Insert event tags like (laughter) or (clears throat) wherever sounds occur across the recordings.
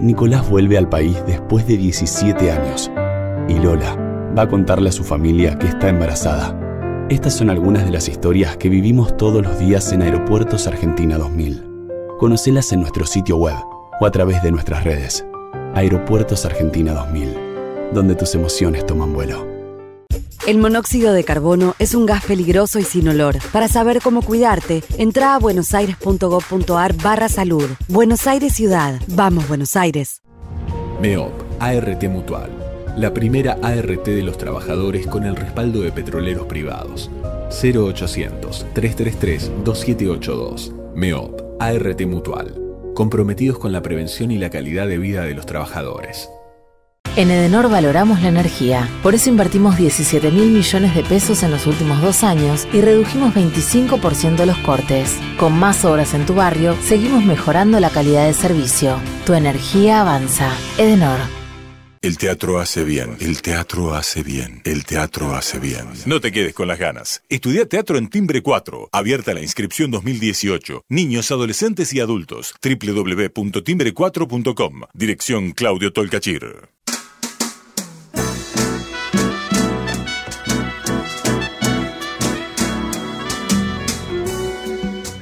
Nicolás vuelve al país después de 17 años y Lola va a contarle a su familia que está embarazada. Estas son algunas de las historias que vivimos todos los días en Aeropuertos Argentina 2000. Conocelas en nuestro sitio web o a través de nuestras redes. Aeropuertos Argentina 2000, donde tus emociones toman vuelo. El monóxido de carbono es un gas peligroso y sin olor. Para saber cómo cuidarte, entra a buenosaires.gov.ar barra salud. Buenos Aires Ciudad. Vamos, Buenos Aires. MEOP, ART Mutual. La primera ART de los trabajadores con el respaldo de petroleros privados. 0800-333-2782. MEOP, ART Mutual. Comprometidos con la prevención y la calidad de vida de los trabajadores. En Edenor valoramos la energía, por eso invertimos 17 mil millones de pesos en los últimos dos años y redujimos 25% los cortes. Con más obras en tu barrio, seguimos mejorando la calidad de servicio. Tu energía avanza. Edenor. El teatro hace bien, el teatro hace bien, el teatro hace bien. No te quedes con las ganas. Estudia teatro en Timbre 4. Abierta la inscripción 2018. Niños, adolescentes y adultos. www.timbre4.com. Dirección Claudio Tolcachir.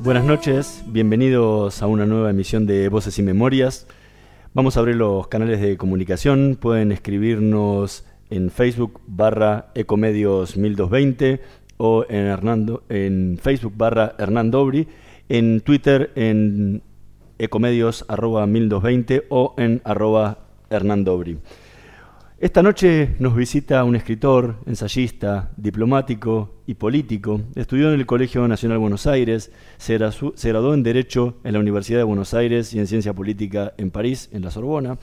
Buenas noches, bienvenidos a una nueva emisión de Voces y Memorias. Vamos a abrir los canales de comunicación, pueden escribirnos en Facebook barra Ecomedios 1220 o en, Hernando, en Facebook barra Hernán Dobri, en Twitter en Ecomedios arroba 1220 o en arroba Hernán Dobri. Esta noche nos visita un escritor, ensayista, diplomático y político. Estudió en el Colegio Nacional Buenos Aires, se, graduó en Derecho en la Universidad de Buenos Aires y en Ciencia Política en París, en la Sorbona.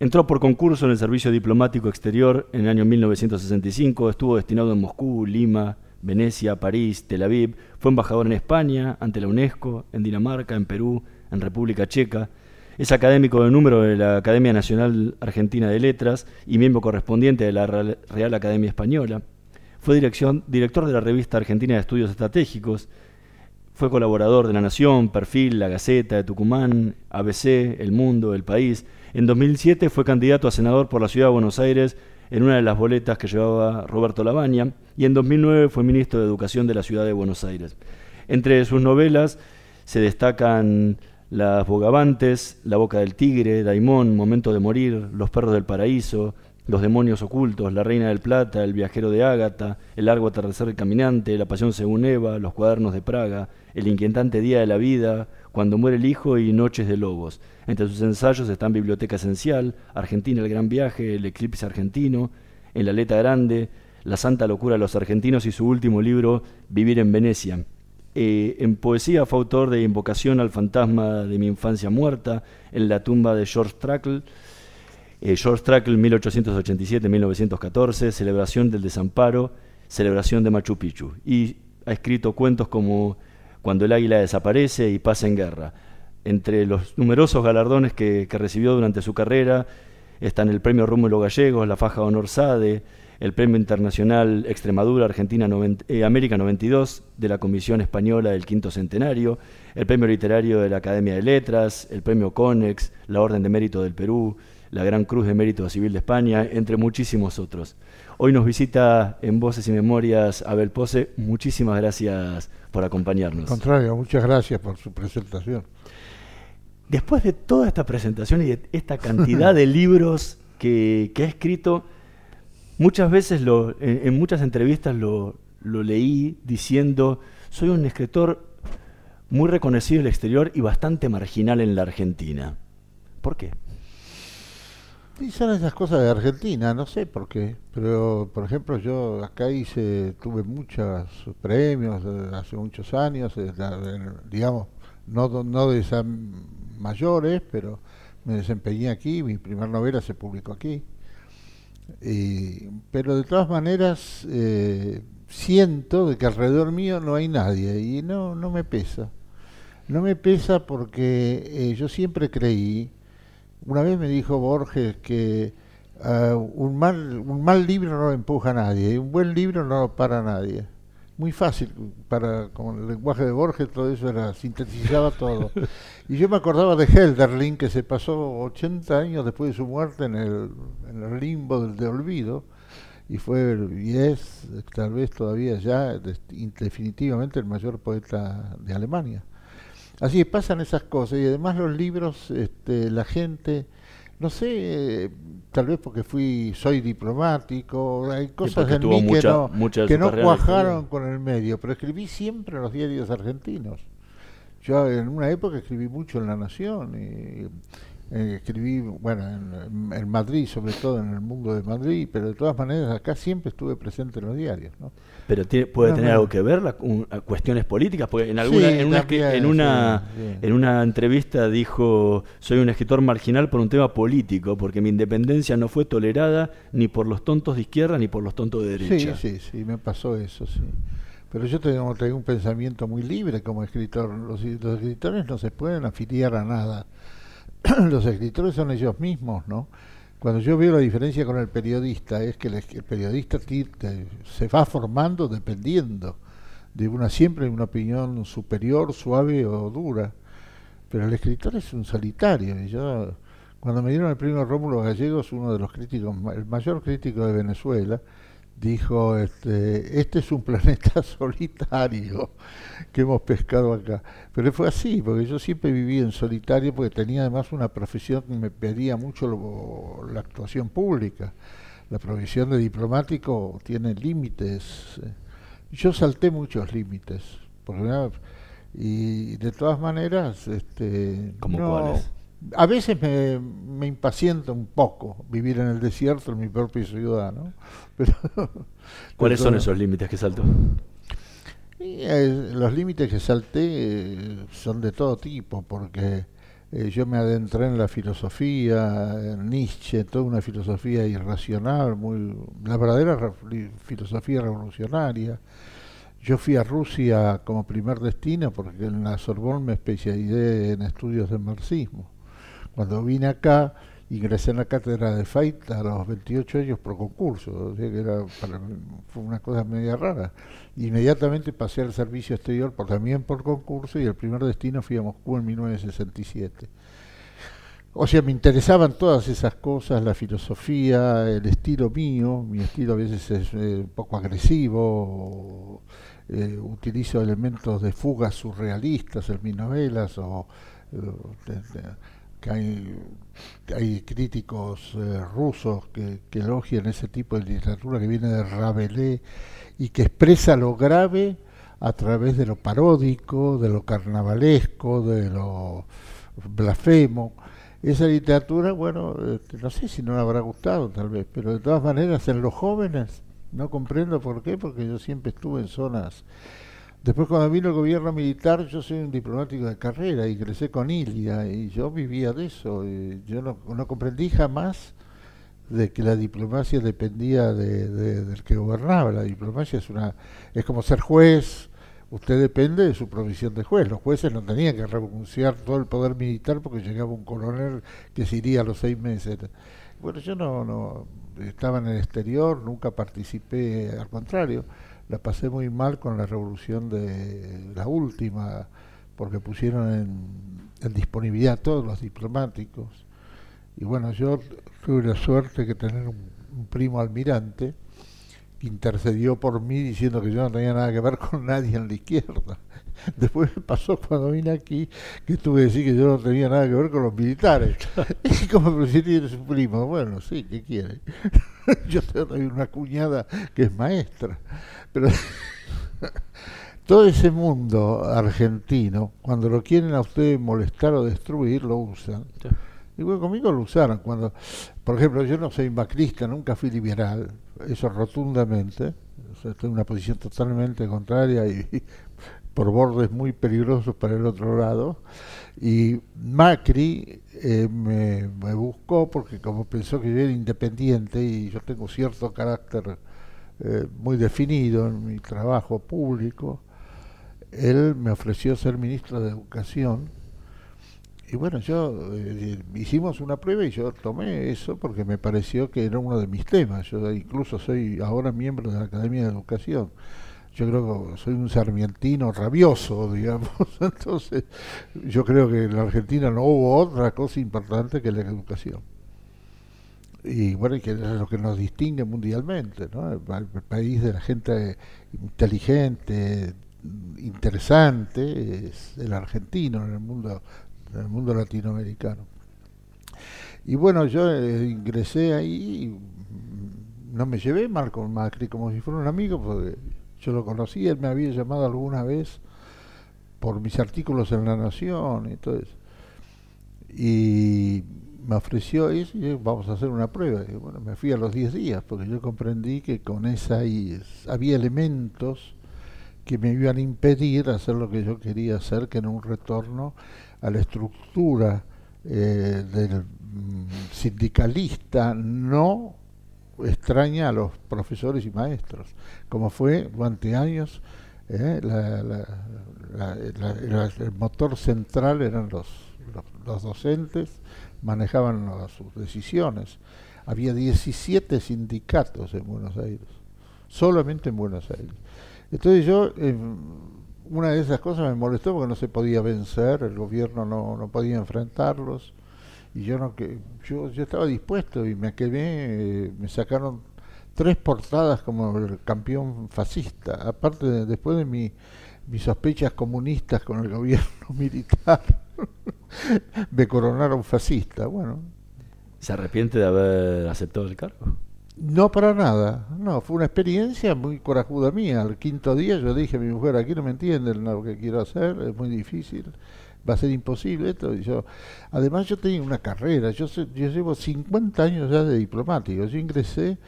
Entró por concurso en el Servicio Diplomático Exterior en el año 1965, estuvo destinado en Moscú, Lima, Venecia, París, Tel Aviv, fue embajador en España, ante la UNESCO, en Dinamarca, en Perú, en República Checa es académico de número de la Academia Nacional Argentina de Letras y miembro correspondiente de la Real Academia Española. Fue director de la revista Argentina de Estudios Estratégicos. Fue colaborador de La Nación, Perfil, La Gaceta de Tucumán, ABC, El Mundo, El País. En 2007 fue candidato a senador por la Ciudad de Buenos Aires en una de las boletas que llevaba Roberto Labaña y en 2009 fue ministro de Educación de la Ciudad de Buenos Aires. Entre sus novelas se destacan las Bogavantes, La Boca del Tigre, Daimón, Momento de Morir, Los Perros del Paraíso, Los Demonios Ocultos, La Reina del Plata, El Viajero de Ágata, El Largo Atardecer Caminante, La Pasión según Eva, Los Cuadernos de Praga, El Inquietante Día de la Vida, Cuando muere el Hijo y Noches de Lobos. Entre sus ensayos están Biblioteca Esencial, Argentina el Gran Viaje, El Eclipse Argentino, En la Aleta Grande, La Santa Locura de los Argentinos y su último libro, Vivir en Venecia. Eh, en poesía fue autor de Invocación al fantasma de mi infancia muerta, en la tumba de George Trakl, eh, George Trakl 1887-1914, Celebración del Desamparo, Celebración de Machu Picchu. Y ha escrito cuentos como Cuando el águila desaparece y Paz en guerra. Entre los numerosos galardones que, que recibió durante su carrera están el Premio Rómulo Gallegos, la Faja Honor Sade, el Premio Internacional Extremadura Argentina eh, América 92 de la Comisión Española del Quinto Centenario, el Premio Literario de la Academia de Letras, el Premio Conex, la Orden de Mérito del Perú, la Gran Cruz de Mérito Civil de España, entre muchísimos otros. Hoy nos visita en Voces y Memorias Abel Pose. Muchísimas gracias por acompañarnos. Al contrario, muchas gracias por su presentación. Después de toda esta presentación y de esta cantidad de libros que, ha escrito, muchas veces lo, en, muchas entrevistas lo, lo leí diciendo, soy un escritor muy reconocido en el exterior y bastante marginal en la Argentina. ¿Por qué? Y son esas cosas de Argentina, no sé por qué, pero por ejemplo yo acá hice, tuve muchos premios eh, hace muchos años, eh, digamos, no, no de esas mayores, pero me desempeñé aquí, mi primera novela se publicó aquí. Pero de todas maneras eh, siento de que alrededor mío no hay nadie y no, no me pesa. No me pesa porque yo siempre creí una vez me dijo Borges que ah, un, mal, un mal libro no empuja a nadie, y un buen libro no para a nadie. Muy fácil, para con el lenguaje de Borges todo eso era, sintetizaba todo. y yo me acordaba de Helderlin, que se pasó 80 años después de su muerte en el, en el limbo del de olvido, y fue y es tal vez todavía ya definitivamente el mayor poeta de Alemania. Así pasan esas cosas y además los libros, este, la gente, no sé, tal vez porque fui, soy diplomático, hay cosas en mí que no, que no cuajaron con el medio, pero escribí siempre en los diarios argentinos. Yo en una época escribí mucho en La Nación y eh, escribí, bueno, en, Madrid, sobre todo en el mundo de Madrid, pero de todas maneras acá siempre estuve presente en los diarios. ¿no? Pero puede tener algo que ver, la, cuestiones políticas, porque en, alguna, en, una, en, una, en una entrevista dijo, soy un escritor marginal por un tema político, porque mi independencia no fue tolerada ni por los tontos de izquierda ni por los tontos de derecha. Sí, sí, sí, me pasó eso, sí. Pero yo tengo, tengo un pensamiento muy libre como escritor. Los, los escritores no se pueden afiliar a nada (clears throat) los escritores son ellos mismos, ¿no? Cuando yo veo la diferencia con el periodista, es que el, periodista se va formando dependiendo de una siempre una opinión superior, suave o dura. Pero el escritor es un solitario. Y yo, cuando me dieron el premio Rómulo Gallegos, uno de los críticos, el mayor crítico de Venezuela, dijo, este, este es un planeta (laughs) solitario que hemos pescado acá. Pero fue así, porque yo siempre viví en solitario, porque tenía además una profesión que me pedía mucho la actuación pública. La profesión de diplomático tiene límites. Yo salté muchos límites, y de todas maneras, este, ¿Cómo cuáles? A veces me, me, impacienta un poco vivir en el desierto en mi propia ciudad, ¿no? (laughs) Pero, ¿Cuáles son esos límites que saltó? Eh, los límites que salté eh, son de todo tipo, porque eh, yo me adentré en la filosofía, en Nietzsche, toda una filosofía irracional, muy la verdadera filosofía revolucionaria. Yo fui a Rusia como primer destino porque en la Sorbonne me especialicé en estudios de marxismo. Cuando vine acá, ingresé en la cátedra de Fait a los 28 años por concurso, o sea que era fue una cosa media rara. Inmediatamente pasé al servicio exterior por, también por concurso y el primer destino fui a Moscú en 1967. O sea, me interesaban todas esas cosas, la filosofía, el estilo mío, mi estilo a veces es eh, un poco agresivo, eh, utilizo elementos de fugas surrealistas en mis novelas o... Eh, que hay, hay críticos eh, rusos que, elogian ese tipo de literatura que viene de Rabelais y que expresa lo grave a través de lo paródico, de lo carnavalesco, de lo blasfemo. Esa literatura, bueno, este, no sé si no le habrá gustado tal vez, pero de todas maneras en los jóvenes, no comprendo por qué, porque yo siempre estuve en zonas Después cuando vino el gobierno militar, yo soy un diplomático de carrera y crecí con Ilia y yo vivía de eso. yo no, comprendí jamás de que la diplomacia dependía de, del que gobernaba. La diplomacia es una es como ser juez. Usted depende de su provisión de juez. Los jueces no tenían que renunciar todo el poder militar porque llegaba un coronel que se iría a los seis meses. Bueno, yo no, no estaba en el exterior, nunca participé, al contrario la pasé muy mal con la revolución de la última, porque pusieron en, disponibilidad a todos los diplomáticos. Y bueno, yo tuve la suerte de tener un, primo almirante intercedió por mí diciendo que yo no tenía nada que ver con nadie en la izquierda. (laughs) Después pasó cuando vine aquí que tuve que decir que yo no tenía nada que ver con los militares. Y (laughs) como presidente eres un primo, bueno, sí, ¿qué quiere? (laughs) yo tengo una cuñada que es maestra. Pero todo ese mundo argentino, cuando lo quieren a usted molestar o destruir, lo usan. Y bueno, conmigo lo usaron. Cuando, por ejemplo, yo no soy macrista, nunca fui liberal, eso rotundamente. Estoy en una posición totalmente contraria y, (laughs) por bordes muy peligrosos para el otro lado. Y Macri eh, me, buscó porque como pensó que yo era independiente y yo tengo cierto carácter eh, muy definido en mi trabajo público, él me ofreció ser ministro de Educación. Y bueno, yo eh, hicimos una prueba y yo tomé eso porque me pareció que era uno de mis temas. Yo incluso soy ahora miembro de la Academia de Educación yo creo que soy un sarmientino rabioso, (laughs) digamos. Entonces, yo creo que en la Argentina no hubo otra cosa importante que la educación. Y bueno, que es lo que nos distingue mundialmente, ¿no? El, país de la gente inteligente, interesante, es el argentino en el mundo, en el mundo latinoamericano. Y bueno, yo eh, ingresé ahí y no me llevé mal con Macri como si fuera un amigo, porque yo lo conocí, él me había llamado alguna vez por mis artículos en La Nación y todo. Y me ofreció eso y vamos a hacer una prueba. Y bueno, me fui a los 10 días porque yo comprendí que con esa había elementos que me iban a impedir hacer lo que yo quería hacer, que era un retorno a la estructura eh, del mm, sindicalista no extraña a los profesores y maestros, como fue durante años eh, el motor central eran los, los, docentes, manejaban sus decisiones. Había 17 sindicatos en Buenos Aires, solamente en Buenos Aires. Entonces yo, una de esas cosas me molestó porque no se podía vencer, el gobierno no, no podía enfrentarlos. Y yo no que yo, yo estaba dispuesto y me quedé eh, me sacaron tres portadas como el campeón fascista. Aparte de, después de mi, mis sospechas comunistas con el (laughs) gobierno militar (laughs) me coronaron fascista. Bueno. Se arrepiente de haber aceptado el cargo no para nada, no, fue una experiencia muy corajuda mía. Al quinto día yo dije a mi mujer, aquí no me entienden lo que quiero hacer, es muy difícil va a ser imposible esto. Y además yo tenía una carrera, yo, yo llevo 50 años ya de diplomático, yo ingresé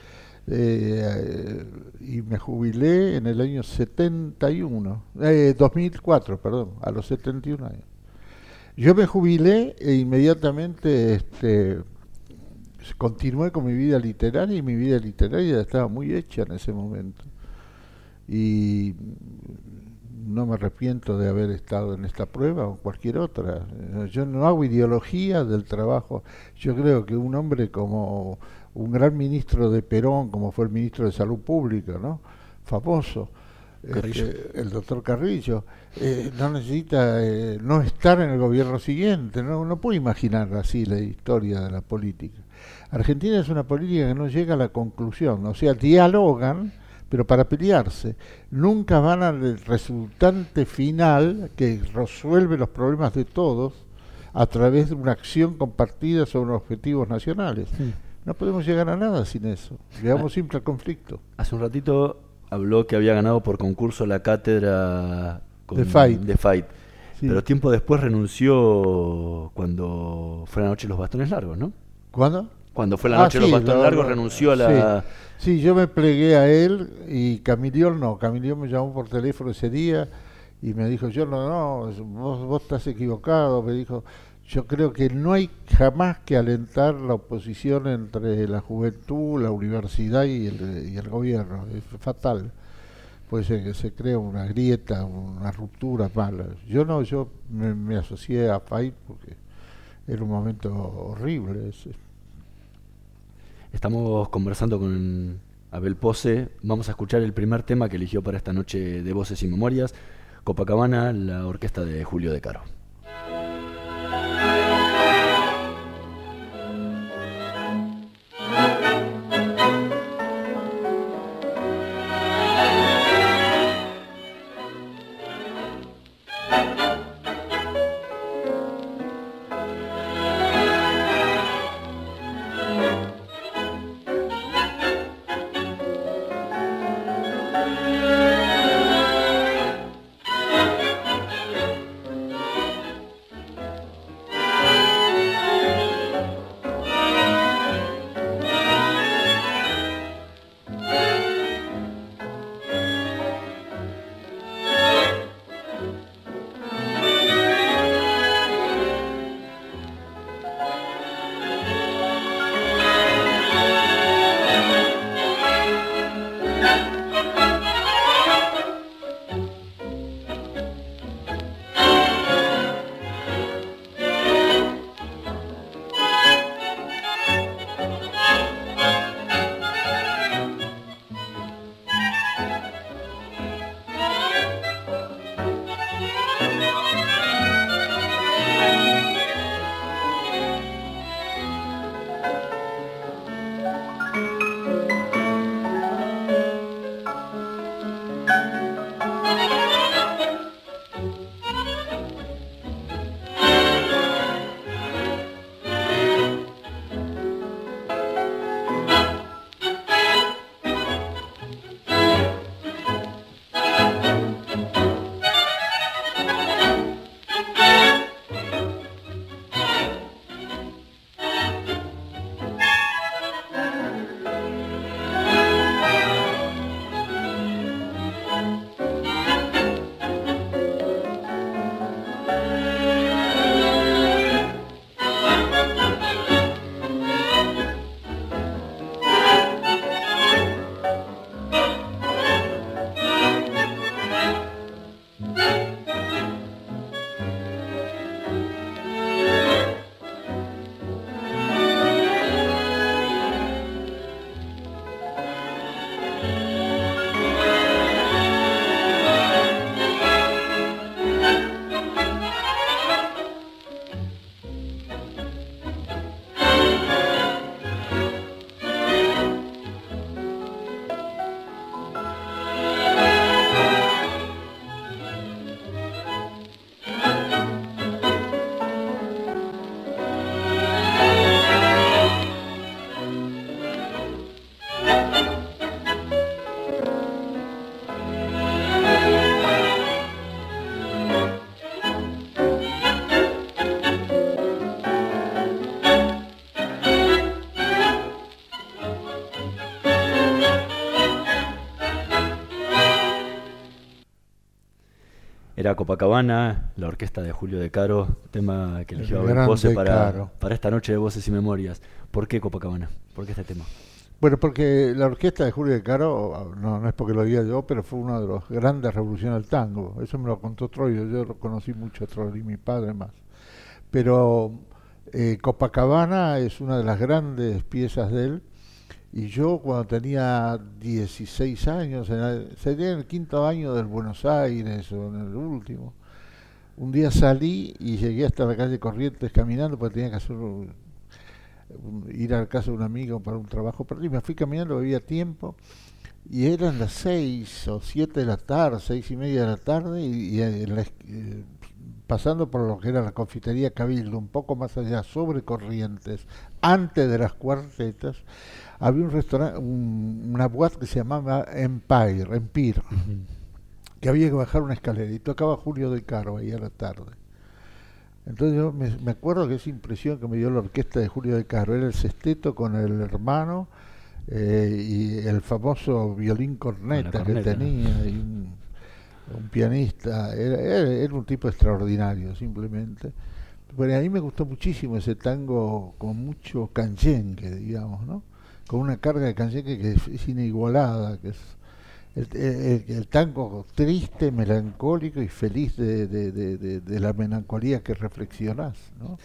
eh, y me jubilé en el año 71, eh, 2004, perdón, a los 71 años. Yo me jubilé e inmediatamente este, continué con mi vida literaria y mi vida literaria estaba muy hecha en ese momento. Y no me arrepiento de haber estado en esta prueba o cualquier otra. Yo no hago ideología del trabajo. Yo creo que un hombre como un gran ministro de Perón, como fue el ministro de Salud Pública, ¿no? Famoso, este, el doctor Carrillo, eh, no necesita eh, no estar en el gobierno siguiente, no, no puede imaginar así la historia de la política. Argentina es una política que no llega a la conclusión, o sea, dialogan, pero para pelearse. Nunca van al resultante final que resuelve los problemas de todos a través de una acción compartida sobre objetivos nacionales. No podemos llegar a nada sin eso. Llegamos ah, siempre al conflicto. Hace un ratito habló que había ganado por concurso la cátedra de Fight. De fight. Pero tiempo después renunció cuando fue la noche los bastones largos, ¿no? ¿Cuándo? Cuando fue la ah, noche los bastones largos renunció a la... Sí, yo me plegué a él y Camilión no. Camilión me llamó por teléfono ese día y me dijo, yo no, no, vos, vos estás equivocado. Me dijo, yo creo que no hay jamás que alentar la oposición entre la juventud, la universidad y el, y el gobierno. Es fatal. Puede ser que se crea una grieta, una ruptura mala. Yo no, yo me, asocié a FAIT porque era un momento horrible. Ese. Estamos conversando con Abel Pose. Vamos a escuchar el primer tema que eligió para esta noche de Voces y Memorias, Copacabana, la orquesta de Julio De Caro. Copacabana, la orquesta de Julio De Caro, tema que eligió Abel Pose para, para esta noche de Voces y Memorias. ¿Por qué Copacabana? ¿Por qué este tema? Bueno, porque la orquesta de Julio De Caro, no, no es porque lo diga yo, pero fue una de las grandes revoluciones del tango. Eso me lo contó Troilo, yo lo conocí mucho a Troilo y mi padre más. Pero eh, Copacabana es una de las grandes piezas de él y yo cuando tenía 16 años, sería en el quinto año del Buenos Aires o en el último, un día salí y llegué hasta la calle Corrientes caminando porque tenía que hacer ir a casa de un amigo para un trabajo. Y Me fui caminando, había tiempo y eran las seis o siete de la tarde, seis y media de la tarde y, eh, pasando por lo que era la confitería Cabildo, un poco más allá, sobre Corrientes, antes de las cuartetas, había un restaurante, una boate que se llamaba Empire, Empire, que había que bajar una escalera y tocaba Julio de Caro ahí a la tarde. Entonces yo me, acuerdo que esa impresión que me dio la orquesta de Julio de Caro era el sexteto con el hermano eh, y el famoso violín corneta, que tenía y un, pianista, era, era, un tipo extraordinario simplemente. Pero a mí me gustó muchísimo ese tango con mucho canchengue, digamos, ¿no? Con una carga de canción que, es, inigualada, que es el, tango triste, melancólico y feliz de, la melancolía que reflexionás. ¿no?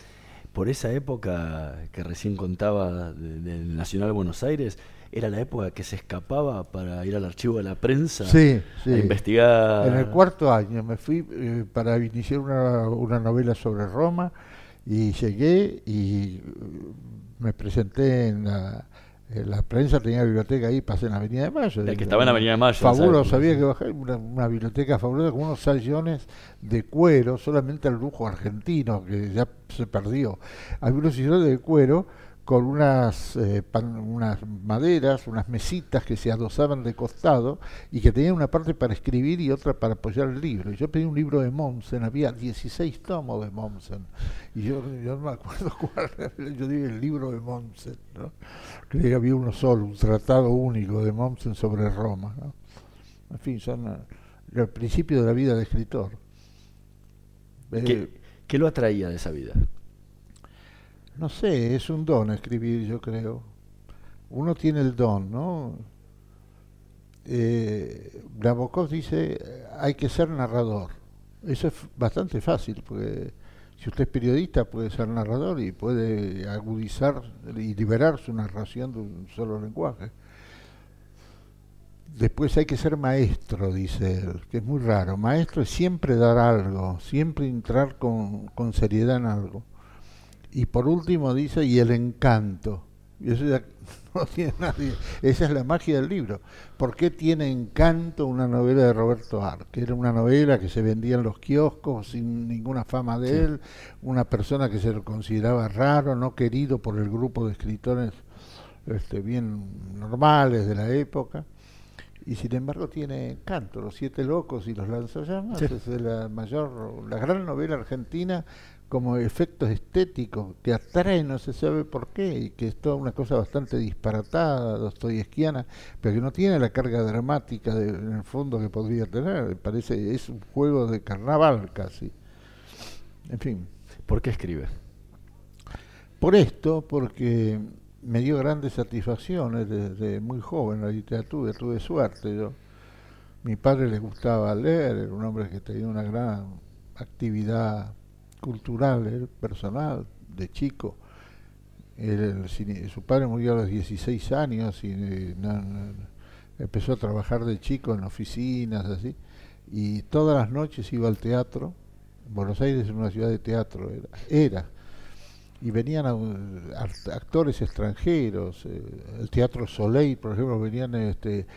Por esa época que recién contaba del Nacional Buenos Aires, era la época que se escapaba para ir al archivo de la prensa a investigar. En el cuarto año me fui eh, para iniciar una, una novela sobre Roma y llegué y me presenté en la eh, la prensa tenía biblioteca ahí, pasé en la Avenida de Mayo. El que estaba en la Avenida de Mayo. Fabuloso, había que bajar una, biblioteca fabulosa con unos sillones de cuero, solamente el lujo argentino, que ya se perdió. Había unos sillones de cuero con unas, eh, unas maderas, unas mesitas que se adosaban de costado y que tenían una parte para escribir y otra para apoyar el libro. Yo pedí un libro de Mommsen, había 16 tomos de Mommsen. Y yo, yo no me acuerdo (laughs) cuál yo dije el libro de Mommsen, ¿no? Que había uno solo, un tratado único de Mommsen sobre Roma. ¿no? En fin, son eh, el principio de la vida de escritor. ¿Qué, ¿Qué lo atraía de esa vida? No sé, es un don escribir, yo creo. Uno tiene el don, ¿no? Eh, Nabokov dice, hay que ser narrador. Eso es bastante fácil, porque si usted es periodista puede ser narrador y puede agudizar y liberar su narración de un solo lenguaje. Después hay que ser maestro, dice él, que es muy raro. Maestro es siempre dar algo, siempre entrar con, con seriedad en algo. Y por último dice, y el encanto. Y eso ya (laughs) no tiene nadie. Esa es la magia del libro. ¿Por qué tiene encanto una novela de Roberto Ar? Que era una novela que se vendía en los kioscos sin ninguna fama de él, una persona que se lo consideraba raro, no querido por el grupo de escritores este, bien normales de la época. Y sin embargo tiene encanto, Los Siete Locos y Los Lanzallamas, es la mayor, la gran novela argentina como efectos estéticos que atraen, no se sabe por qué, y que es toda una cosa bastante disparatada, dostoyevskiana, pero que no tiene la carga dramática de, en el fondo que podría tener. Parece, es un juego de carnaval casi. En fin. ¿Por qué escribe? Por esto, porque me dio grandes satisfacciones desde muy joven la literatura, tuve suerte. Yo, mi padre le gustaba leer, era un hombre que tenía una gran actividad cultural, eh, personal, de chico. su padre murió a los 16 años y eh, empezó a trabajar de chico en oficinas, así, y todas las noches iba al teatro. Buenos Aires es una ciudad de teatro, era. era. Y venían actores extranjeros, eh, el Teatro Soleil, por ejemplo, venían este,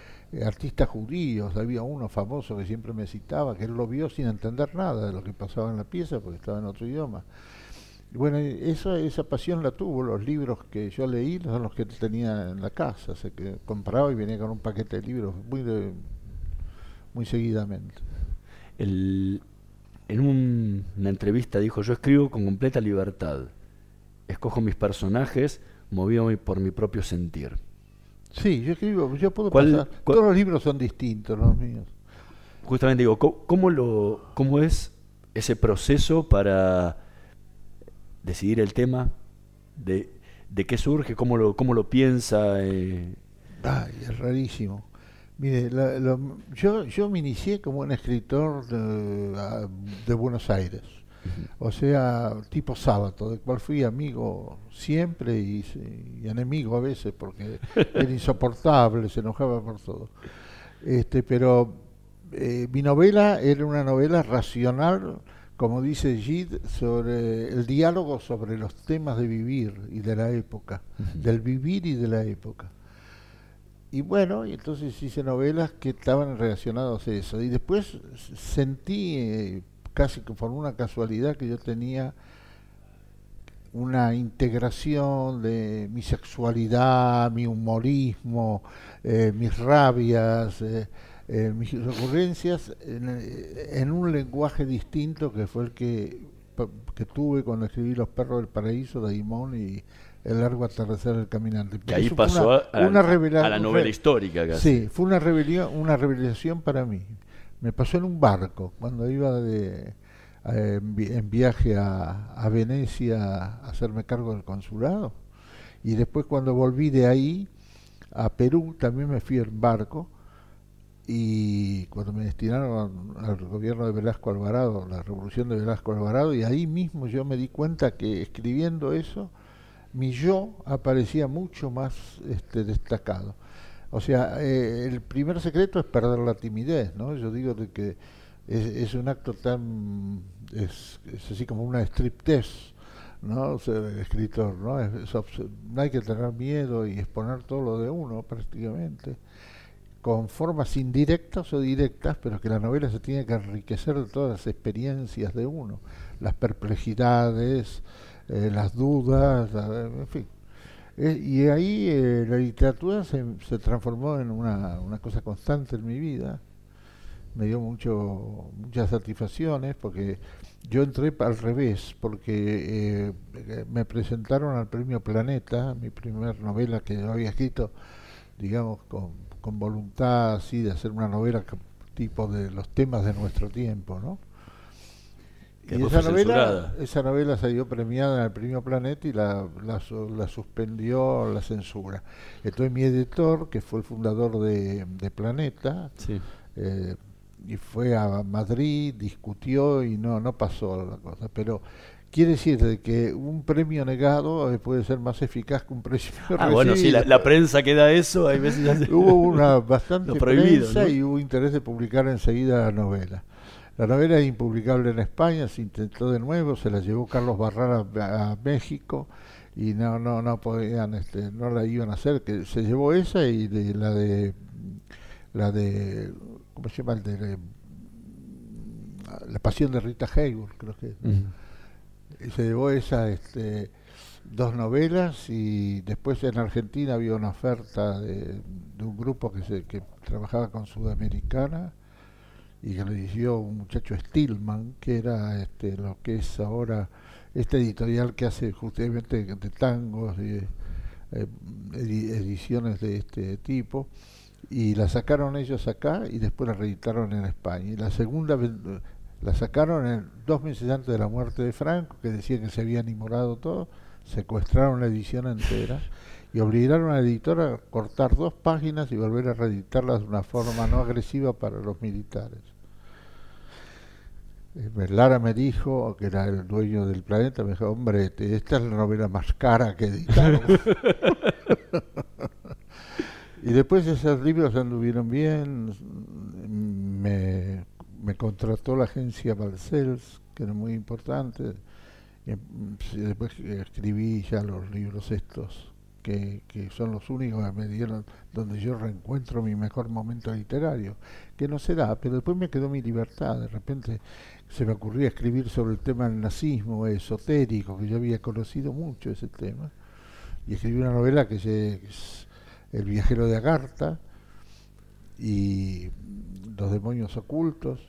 artistas judíos, había uno famoso que siempre me citaba, que él lo vio sin entender nada de lo que pasaba en la pieza porque estaba en otro idioma. Y bueno, eso, esa pasión la tuvo, los libros que yo leí son los que tenía en la casa, se que compraba y venía con un paquete de libros muy, muy seguidamente. En una entrevista dijo, yo escribo con completa libertad, escojo mis personajes movido por mi propio sentir. Sí, yo escribo, yo puedo pasar. Todos los libros son distintos, los míos. Justamente digo, ¿cómo, lo, ¿cómo es ese proceso para decidir el tema? ¿De, de qué surge? ¿Cómo lo, cómo lo piensa? Eh? Ay, es rarísimo. Mire, yo, yo me inicié como un escritor de, de Buenos Aires o sea, tipo sábado, del cual fui amigo siempre y, enemigo a veces, porque (laughs) era insoportable, se enojaba por todo. Este, pero eh, mi novela era una novela racional, como dice Gide, sobre el diálogo sobre los temas de vivir y de la época, del vivir y de la época. Y bueno, y entonces hice novelas que estaban relacionadas a eso. Y después sentí, eh, casi por una casualidad que yo tenía una integración de mi sexualidad, mi humorismo, eh, mis rabias, eh, eh, mis ocurrencias en, un lenguaje distinto que fue el que, que tuve cuando escribí Los perros del paraíso de Dimón y El largo atardecer del caminante. Que ahí pasó a, la novela histórica casi. Sí, fue una, rebelión, una revelación para mí. Me pasó en un barco, cuando iba de, eh, en viaje a, Venecia a hacerme cargo del consulado. Y después cuando volví de ahí a Perú, también me fui en barco. Y cuando me destinaron al gobierno de Velasco Alvarado, la revolución de Velasco Alvarado, y ahí mismo yo me di cuenta que escribiendo eso, mi yo aparecía mucho más este, destacado. O sea, eh, el primer secreto es perder la timidez, ¿no? Yo digo de que es, es, un acto tan, es, es así como una striptease ¿no? Ser escritor, ¿no? no hay que tener miedo y exponer todo lo de uno prácticamente, con formas indirectas o directas, pero que la novela se tiene que enriquecer de todas las experiencias de uno, las perplejidades, eh, las dudas, en fin. Eh, y ahí eh, la literatura se, se transformó en una, una cosa constante en mi vida. Me dio mucho muchas satisfacciones porque yo entré al revés porque eh, me presentaron al premio Planeta mi primer novela que yo había escrito digamos con, con voluntad así de hacer una novela tipo de los temas de nuestro tiempo no y esa novela, esa novela salió premiada en el Premio Planeta y la, la, la, suspendió la censura. Entonces mi editor, que fue el fundador de, de Planeta, sí. eh, y fue a Madrid, discutió y no, no pasó la cosa. Pero quiere decir de que un premio negado eh, puede ser más eficaz que un premio ah, bueno, sí, la, prensa que da eso, hay veces (laughs) Hubo una bastante (laughs) prensa y hubo interés de publicar enseguida la novela. La novela es impublicable en España, se intentó de nuevo, se la llevó Carlos Barrara a, México y no no no podían este no la iban a hacer que se llevó esa y de, la de la de ¿cómo se llama? El de, la pasión de Rita Hayworth, creo que. Se llevó esa, este, dos novelas y después en Argentina había una oferta de, un grupo que, se, que trabajaba con Sudamericana y que le dirigió un muchacho Stillman, que era este, lo que es ahora este editorial que hace justamente de tangos y eh, ediciones de este tipo y la sacaron ellos acá y después la reeditaron en España. Y la segunda la sacaron en, dos meses antes de la muerte de Franco, que decía que se había animorado todo, secuestraron la edición entera y obligaron al editor a cortar dos páginas y volver a reeditarlas de una forma no agresiva para los militares. Eh, Lara me dijo, que era el dueño del planeta, me dijo, hombre, esta es la novela más cara que editaron. (laughs) Y después esos libros anduvieron bien, me, me contrató la agencia Balcells, que era muy importante, y después escribí ya los libros estos, que, que son los únicos que me dieron donde yo reencuentro mi mejor momento literario, que no se da, pero después me quedó mi libertad, de repente se me ocurría escribir sobre el tema del nazismo esotérico, que yo había conocido mucho ese tema, y escribí una novela que se el viajero de Agartha y Los demonios ocultos.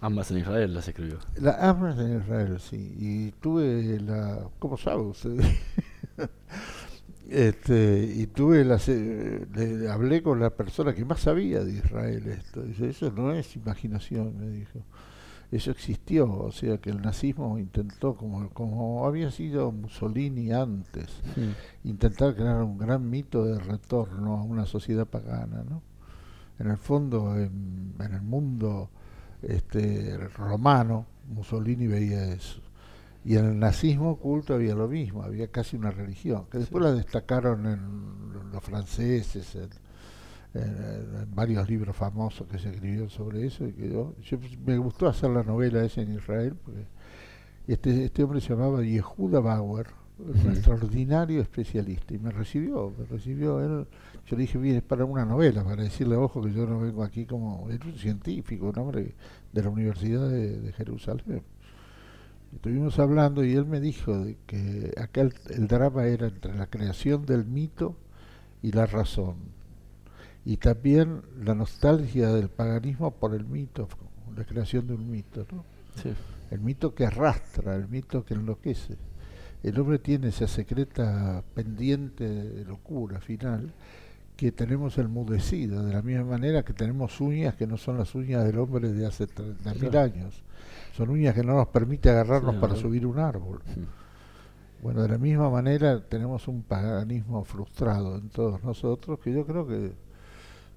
Ambas en Israel las escribió. La, ambas en Israel, sí. Y tuve la. ¿Cómo sabe usted? (laughs) este, y tuve la. Le, hablé con la persona que más sabía de Israel esto. Dice: Eso no es imaginación, me dijo eso existió, o sea que el nazismo intentó, como, como había sido Mussolini antes, intentar crear un gran mito de retorno a una sociedad pagana. ¿no? En el fondo, en, el mundo este, romano, Mussolini veía eso. Y en el nazismo oculto había lo mismo, había casi una religión, que después la destacaron en los franceses, en, en, varios libros famosos que se escribieron sobre eso y que yo, me gustó hacer la novela esa en Israel porque este, este hombre se llamaba Yehuda Bauer un extraordinario especialista y me recibió, me recibió él, yo le dije, bien, es para una novela, para decirle, ojo, que yo no vengo aquí como, un científico, un hombre de la Universidad de, Jerusalén. Estuvimos hablando y él me dijo de que acá el drama era entre la creación del mito y la razón y también la nostalgia del paganismo por el mito, la creación de un mito, ¿no? El mito que arrastra, el mito que enloquece. El hombre tiene esa secreta pendiente de locura final que tenemos enmudecida, de la misma manera que tenemos uñas que no son las uñas del hombre de hace 30.000 años. Son uñas que no nos permite agarrarnos para subir un árbol. Bueno, de la misma manera tenemos un paganismo frustrado en todos nosotros que yo creo que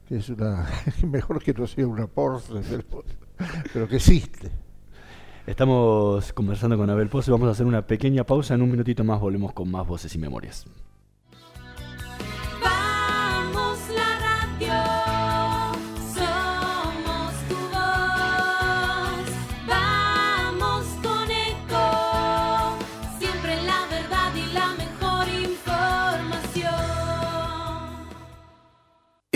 es una (laughs) mejor que no sea una Porsche, pero, que existe. Estamos conversando con Abel Pose, vamos a hacer una pequeña pausa, en un minutito más volvemos con más voces y memorias.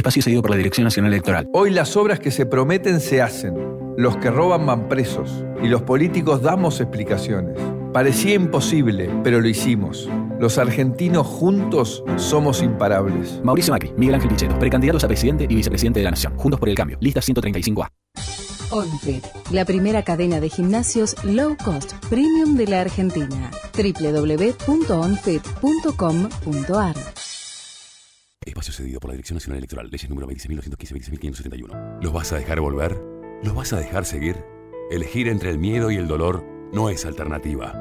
Espacio cedido por la Dirección Nacional Electoral. Hoy las obras que se prometen se hacen. Los que roban van presos. Y los políticos damos explicaciones. Parecía imposible, pero lo hicimos. Los argentinos juntos somos imparables. Mauricio Macri, Miguel Ángel Pichetto, precandidatos a presidente y vicepresidente de la Nación. Juntos por el cambio. Lista 135A. OnFit, la primera cadena de gimnasios low cost premium de la Argentina. www.onfit.com.ar Espacio cedido por la Dirección Nacional Electoral. Leyes número 26.215-2571. ¿Los vas a dejar volver? ¿Los vas a dejar seguir? Elegir entre el miedo y el dolor no es alternativa.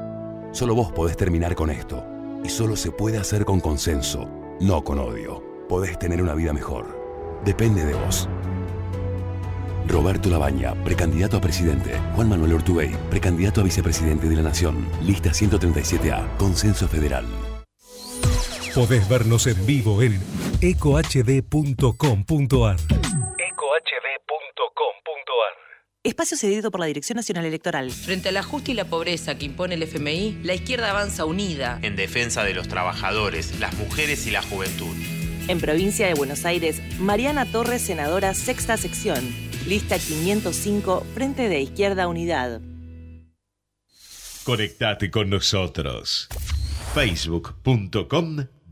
Solo vos podés terminar con esto. Y solo se puede hacer con consenso, no con odio. Podés tener una vida mejor. Depende de vos. Roberto Labaña, precandidato a presidente. Juan Manuel Ortubey, precandidato a vicepresidente de la Nación. Lista 137A, Consenso Federal. Podés vernos en vivo en ecohd.com.ar. Espacio cedido por la Dirección Nacional Electoral. Frente al ajuste y la pobreza que impone el FMI, la izquierda avanza unida. En defensa de los trabajadores, las mujeres y la juventud. En provincia de Buenos Aires, Mariana Torres, senadora sexta sección. Lista 505, Frente de Izquierda Unidad. Conectate con nosotros. Facebook.com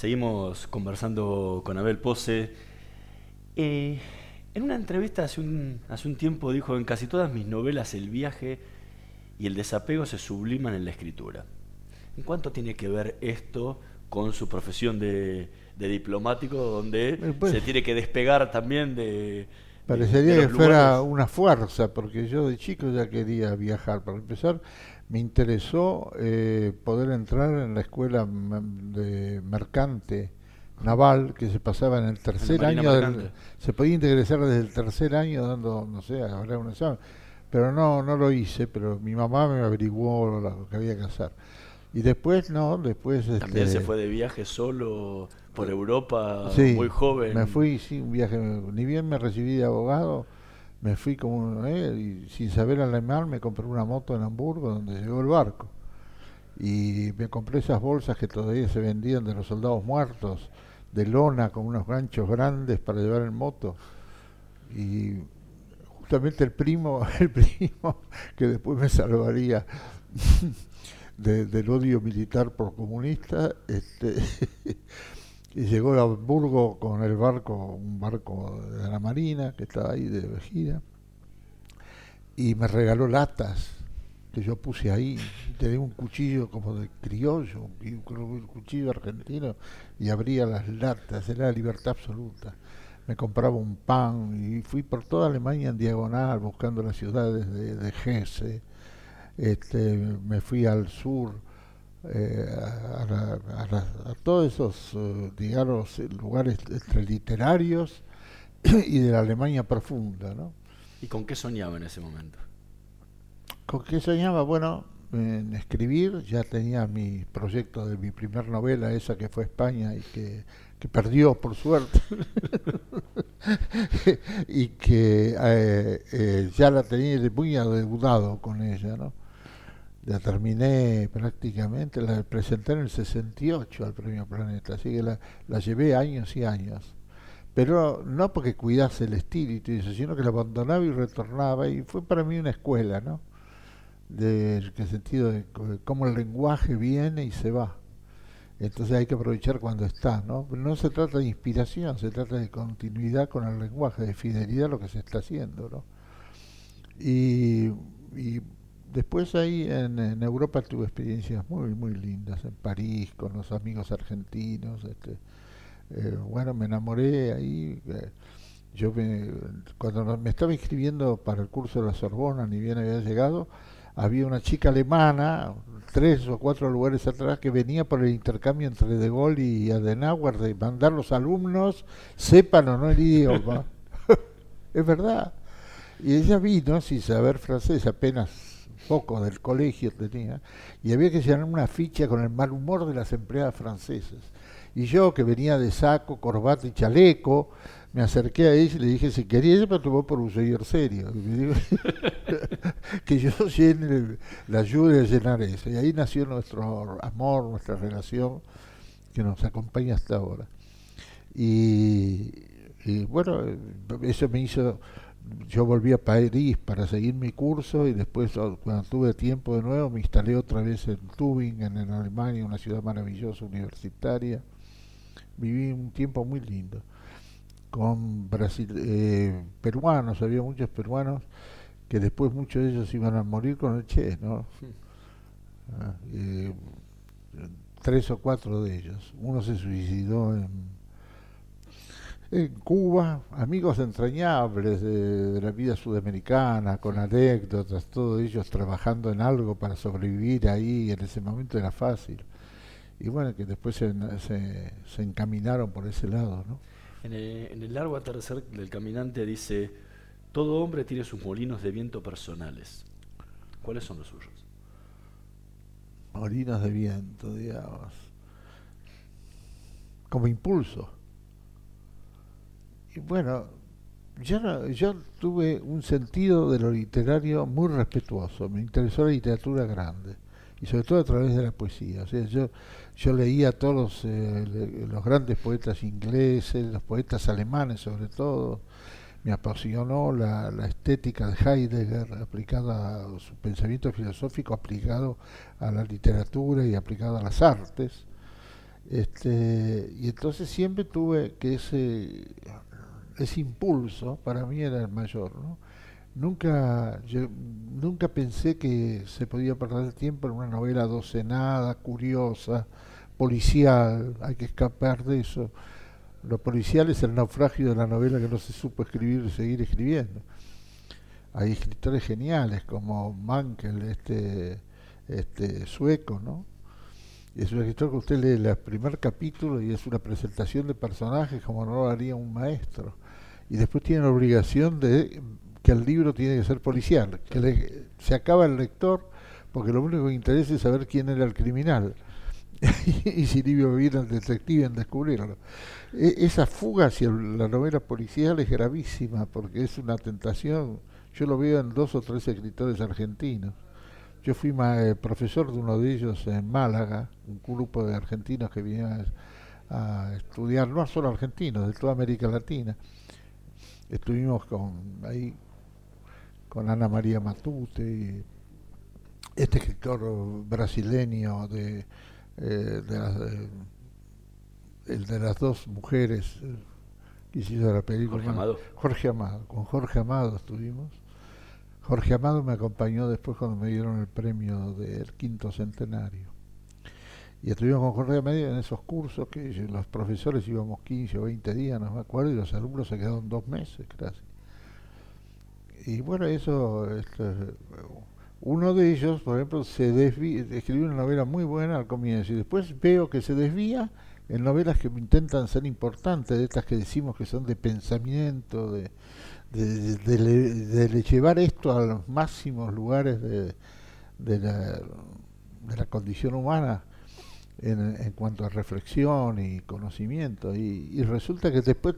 Seguimos conversando con Abel Pose. Eh, en una entrevista hace un, hace un tiempo dijo, en casi todas mis novelas el viaje y el desapego se subliman en la escritura. ¿En cuánto tiene que ver esto con su profesión de, diplomático, donde Eh, pues, se tiene que despegar también de... Parecería de que fuera lugares? una fuerza, porque yo de chico ya quería viajar. Para empezar, me interesó eh, poder entrar en la escuela de mercante naval que se pasaba en el tercer año. del- se podía ingresar desde el tercer año dando, no sé, habrá un examen. Pero no, no lo hice, pero mi mamá me averiguó lo que había que hacer. Y después, no, después... También este, se fue de viaje solo por Europa, Sí, muy joven. Me fui, sí, un viaje. Ni bien me recibí de abogado, me fui como eh, y sin saber alemán me compré una moto en Hamburgo donde llegó el barco. Y me compré esas bolsas que todavía se vendían de los soldados muertos, de lona con unos ganchos grandes para llevar en moto. Y justamente el primo, (laughs) el primo que después me salvaría (laughs) de- del odio militar por comunista, este, (laughs) y llegó a Hamburgo con el barco, un barco de la Marina que estaba ahí de gira, y me regaló latas que yo puse ahí, tenía un cuchillo como de criollo, un cuchillo argentino, y abría las latas, era libertad absoluta. Me compraba un pan y fui por toda Alemania en diagonal buscando las ciudades de, de Hesse, este, me fui al sur, eh, a, a la- a todos esos, eh, digamos, lugares entre literarios y de la Alemania profunda, ¿no? ¿Y con qué soñaba en ese momento? ¿Con qué soñaba? Bueno, en escribir, ya tenía mi proyecto de mi primer novela, esa que fue a España y que, que perdió, por suerte, (laughs) y que eh, eh, ya la tenía muy adeudado con ella, ¿no? La terminé prácticamente, la presenté en el 68 al Premio Planeta, así que la, la llevé años y años. Pero no porque cuidase el eso, sino que la abandonaba y retornaba, y fue para mí una escuela, ¿no? de qué sentido de cómo el lenguaje viene y se va. Entonces hay que aprovechar cuando está, ¿no? No se trata de inspiración, se trata de continuidad con el lenguaje, de fidelidad a lo que se está haciendo, ¿no? Y después ahí en, en Europa tuve experiencias muy, muy lindas, en París, con los amigos argentinos, este, eh, bueno, me enamoré ahí. eh, yo me, cuando me estaba inscribiendo para el curso de la Sorbona, ni bien había llegado, había una chica alemana, tres o cuatro lugares atrás, que venía por el intercambio entre De Gaulle y Adenauer de mandar los alumnos, sepan o no el idioma. (laughs) es verdad. Y ella vino sin saber francés, apenas poco del colegio tenía, y había que llenar una ficha con el mal humor de las empleadas francesas. Y yo, que venía de saco, corbata y chaleco, me acerqué a ella y le dije si quería, ella me tomó por un señor serio. (laughs) que yo llene, la ayude a llenar eso. Y ahí nació nuestro amor, nuestra relación, que nos acompaña hasta ahora. Y, y bueno, eso me hizo yo volví a París para seguir mi curso y después cuando tuve tiempo de nuevo me instalé otra vez en Tübingen, en Alemania, una ciudad maravillosa, universitaria. Viví un tiempo muy lindo con Brasil, eh, peruanos, había muchos peruanos que después muchos de ellos iban a morir con el Che, ¿no? Ah, eh, tres o cuatro de ellos. Uno se suicidó en en Cuba, amigos entrañables de, la vida sudamericana, con anécdotas, todos ellos trabajando en algo para sobrevivir ahí, en ese momento era fácil. Y bueno, que después se, se, encaminaron por ese lado, ¿no? En el, en el largo atardecer del caminante dice, todo hombre tiene sus molinos de viento personales. ¿Cuáles son los suyos? Molinos de viento, digamos. Como impulso y bueno, yo, yo tuve un sentido de lo literario muy respetuoso, me interesó la literatura grande y sobre todo a través de la poesía. O sea, yo, yo leía a todos eh, los grandes poetas ingleses, los poetas alemanes sobre todo. Me apasionó la, la estética de Heidegger aplicada a su pensamiento filosófico, aplicado a la literatura y aplicado a las artes. Este, y entonces siempre tuve que ese ese impulso para mí era el mayor. ¿no? Nunca, nunca pensé que se podía perder el tiempo en una novela docenada, curiosa, policial, hay que escapar de eso. Lo policial es el naufragio de la novela que no se supo escribir y seguir escribiendo. Hay escritores geniales como Mankel, este, este sueco, ¿no? Es un escritor que usted lee el primer capítulo y es una presentación de personajes como no lo haría un maestro y después tiene la obligación de que el libro tiene que ser policial, que se acaba el lector porque lo único que interesa es saber quién era el criminal (laughs) y si Livio era el detective en descubrirlo. E, esa fuga hacia la novela policial es gravísima porque es una tentación. Yo lo veo en dos o tres escritores argentinos. Yo fui eh, profesor de uno de ellos en Málaga, un grupo de argentinos que vinieron a estudiar, no solo argentinos, de toda América Latina estuvimos con ahí con Ana María Matute, este escritor brasileño de, eh, de las, eh, el de las dos mujeres eh, que hizo la película. Jorge Amado. Jorge Amado, con Jorge Amado estuvimos. Jorge Amado me acompañó después cuando me dieron el premio del quinto centenario. Y estuvimos con Jorge Medio en esos cursos que los profesores íbamos 15 o 20 días, no me acuerdo, y los alumnos se quedaron dos meses casi. Y bueno, eso, este, uno de ellos, por ejemplo, se desvía, escribió una novela muy buena al comienzo y después veo que se desvía en novelas que intentan ser importantes, de estas que decimos que son de pensamiento, de, de, llevar esto a los máximos lugares de, la, de la condición humana en, en cuanto a reflexión y conocimiento. Y, resulta que después,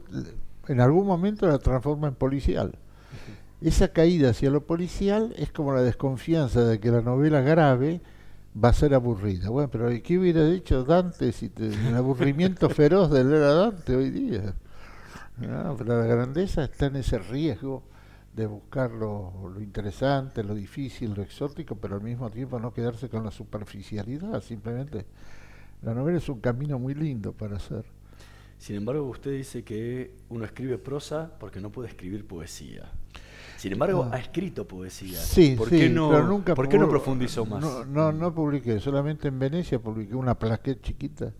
en algún momento, la transforma en policial. Esa caída hacia lo policial es como la desconfianza de que la novela grave va a ser aburrida. Bueno, pero ¿qué hubiera dicho Dante si te, el aburrimiento (laughs) feroz de leer a Dante hoy día? pero la grandeza está en ese riesgo de buscar lo, lo, interesante, lo difícil, lo exótico, pero al mismo tiempo no quedarse con la superficialidad, simplemente la novela es un camino muy lindo para hacer. Sin embargo, usted dice que uno escribe prosa porque no puede escribir poesía. Sin embargo, ah. ha escrito poesía. Sí, ¿Por sí, qué no, pero nunca ¿por qué no profundizó más? No, no, no publiqué, solamente en Venecia publiqué una plaqueta chiquita,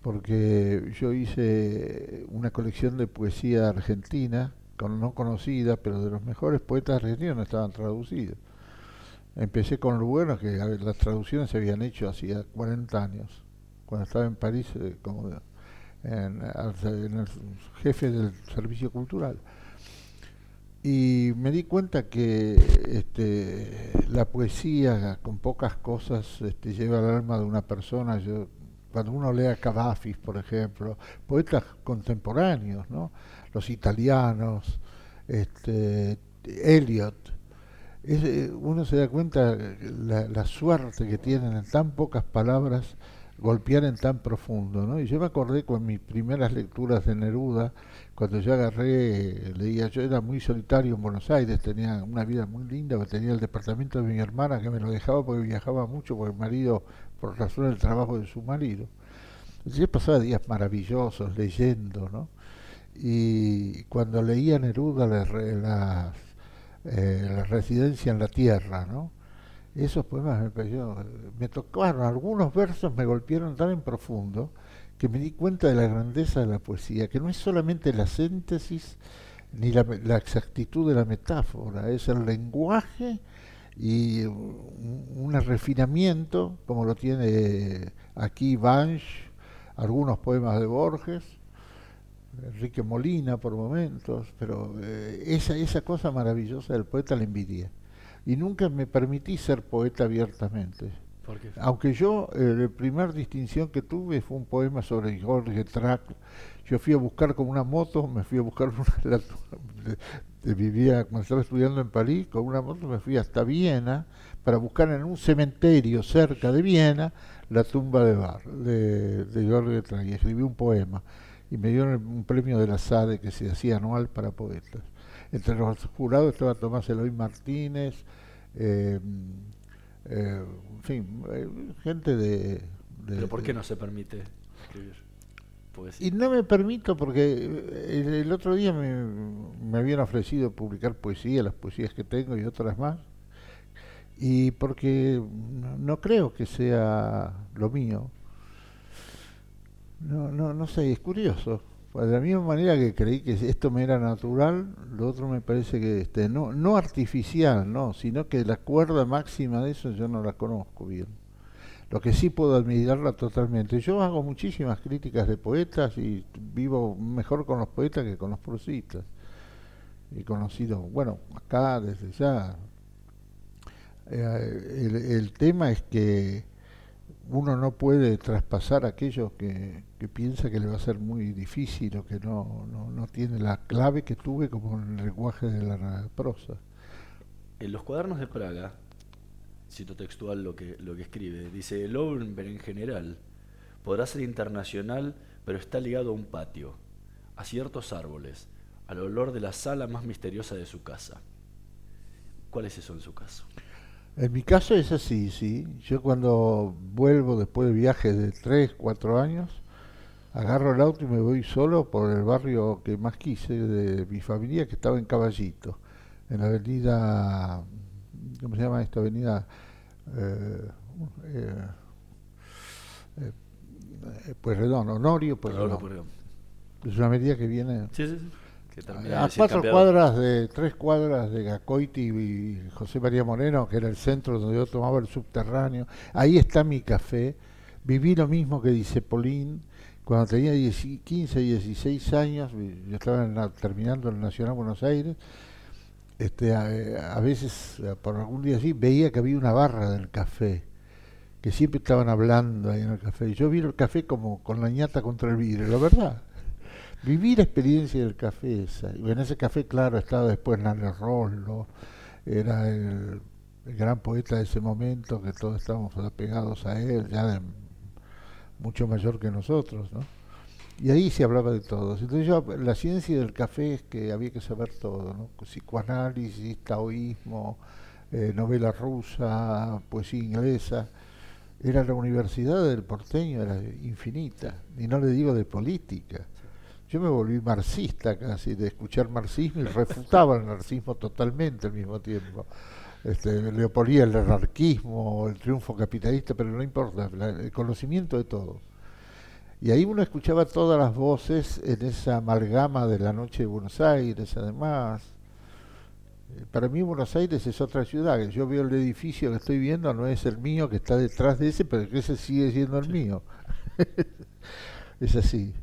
porque yo hice una colección de poesía argentina, no conocida, pero de los mejores poetas argentinos no estaban traducidos. Empecé con lo bueno, que las traducciones se habían hecho hacía 40 años cuando estaba en París eh, como en, el jefe del servicio cultural. y me di cuenta que este, la poesía con pocas cosas este, lleva el alma de una persona. Yo, cuando uno lee a Cavafis, por ejemplo, poetas contemporáneos, ¿no? los italianos, este, Eliot, eh, uno se da cuenta la, la suerte que tienen en tan pocas palabras golpear en tan profundo, ¿no? Y yo me acordé con mis primeras lecturas de Neruda, cuando yo agarré, leía, yo era muy solitario en Buenos Aires, tenía una vida muy linda, tenía el departamento de mi hermana que me lo dejaba porque viajaba mucho, porque el marido, por razón del trabajo de su marido. Yo pasaba días maravillosos leyendo, ¿no? Y cuando leía Neruda la, la, eh, la residencia en la tierra, ¿no? Esos poemas me, me tocaron, algunos versos me golpearon tan en profundo que me di cuenta de la grandeza de la poesía, que no es solamente la síntesis ni la, exactitud de la metáfora, es el lenguaje y un, refinamiento, como lo tiene aquí Banch, algunos poemas de Borges, Enrique Molina por momentos, pero eh, esa, esa cosa maravillosa del poeta la envidia y nunca me permití ser poeta abiertamente. Aunque yo, eh, la primera distinción que tuve fue un poema sobre Jorge Track. Yo fui a buscar con una moto, me fui a buscar (laughs) una. vivía, cuando estaba estudiando en París, con una moto me fui hasta Viena para buscar en un cementerio cerca de Viena la tumba de Bar, de, de Jorge Track. Y escribí un poema. Y me dieron un premio de la SADE que se hacía anual para poetas. Entre los jurados estaba Tomás Eloy Martínez, eh, eh, en fin, eh, gente de, ¿Pero por qué no se permite escribir poesía? Y no me permito porque el, otro día me, me, habían ofrecido publicar poesía, las poesías que tengo y otras más, y porque no creo que sea lo mío. No, no, no sé, es curioso. Pues de la misma manera que creí que esto me era natural, lo otro me parece que este, no, no artificial, no, sino que la cuerda máxima de eso yo no la conozco bien. Lo que sí puedo admirarla totalmente. Yo hago muchísimas críticas de poetas y vivo mejor con los poetas que con los prosistas. He conocido, bueno, acá desde ya. Eh, el, el tema es que uno no puede traspasar aquello que, piensa que le va a ser muy difícil o que no, no, tiene la clave que tuve como en el lenguaje de la prosa. En los cuadernos de Praga, cito textual lo que, lo que escribe, dice, el hombre en general podrá ser internacional, pero está ligado a un patio, a ciertos árboles, al olor de la sala más misteriosa de su casa. ¿Cuál es eso en su caso? En mi caso es así, sí. Yo cuando vuelvo después de viajes de 3, 4 años, agarro el auto y me voy solo por el barrio que más quise de mi familia, que estaba en Caballito, en la avenida, ¿cómo se llama esta avenida? Eh, eh, eh, pues Redondo, Honorio, pues Redondo. Es una avenida que viene... Sí, sí, sí a cuatro cuadras de tres cuadras de Gacoiti y José María Moreno, que era el centro donde yo tomaba el subterráneo. Ahí está mi café. Viví lo mismo que dice Polín. Cuando tenía 15, 16 años, yo estaba terminando en el Nacional Buenos Aires, este, a, veces, por algún día así, veía que había una barra del café, que siempre estaban hablando ahí en el café. Yo vi el café como con la ñata contra el vidrio, la verdad. Viví la experiencia del café esa. Y en ese café, claro, estaba después Nane Rollo, era el, gran poeta de ese momento, que todos estábamos apegados a él, ya mucho mayor que nosotros, ¿no? Y ahí se hablaba de todos. Entonces yo, la ciencia del café es que había que saber todo, ¿no? Psicoanálisis, taoísmo, eh, novela rusa, poesía inglesa. Era la universidad del porteño, era infinita. Y no le digo de política yo me volví marxista casi, de escuchar marxismo y (laughs) refutaba el marxismo totalmente al mismo tiempo. Este, le oponía el anarquismo, el triunfo capitalista, pero no importa, el conocimiento de todo. Y ahí uno escuchaba todas las voces en esa amalgama de la noche de Buenos Aires, además. Eh, para mí Buenos Aires es otra ciudad. Yo veo el edificio que estoy viendo, no es el mío que está detrás de ese, pero ese sigue siendo el mío. (laughs) es así.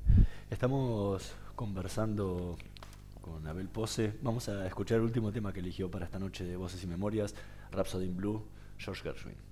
Estamos conversando con Abel Pose. Vamos a escuchar el último tema que eligió para esta noche de Voces y Memorias, Rhapsody in Blue, George Gershwin.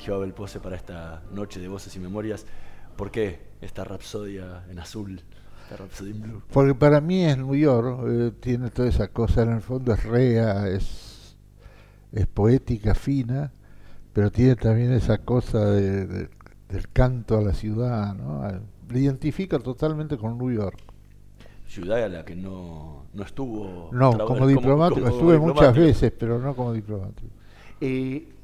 Eligió Abel Pose para esta noche de voces y memorias. ¿Por qué esta rapsodia en azul? Esta rapsodia en blue. Porque para mí es New York, eh, tiene toda esa cosa, en el fondo es rea, es, es poética, fina, pero tiene también esa cosa de, del canto a la ciudad, ¿no? Le identifica totalmente con New York. ciudad a la que no, no estuvo. No, como diplomático, estuve muchas veces, pero no como diplomático. Eh,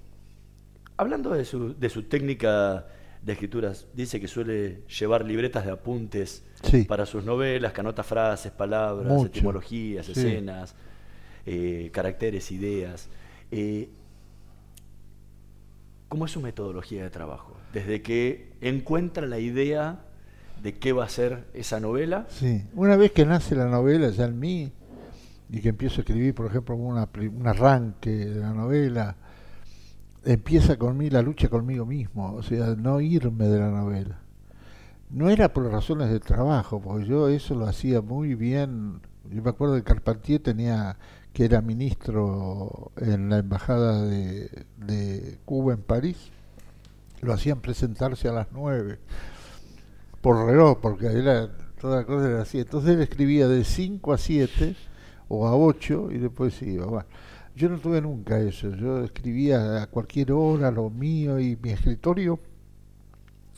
hablando de su, de su técnica de escrituras, dice que suele llevar libretas de apuntes para sus novelas, que anota frases, palabras, etimologías, escenas, eh, caracteres, ideas. Eh, ¿Cómo es su metodología de trabajo? Desde que encuentra la idea de qué va a ser esa novela. Sí, una vez que nace la novela ya en mí y que empiezo a escribir, por ejemplo, un arranque de la novela, empieza con mí la lucha conmigo mismo, o sea, no irme de la novela. No era por razones de trabajo, porque yo eso lo hacía muy bien. Yo me acuerdo que Carpentier tenía, que era ministro en la embajada de, de Cuba en París, lo hacían presentarse a las nueve por reloj, porque era toda la cosa era así. Entonces él escribía de 5 a 7 o a 8 y después iba. Yo no tuve nunca eso. Yo escribía a cualquier hora lo mío y mi escritorio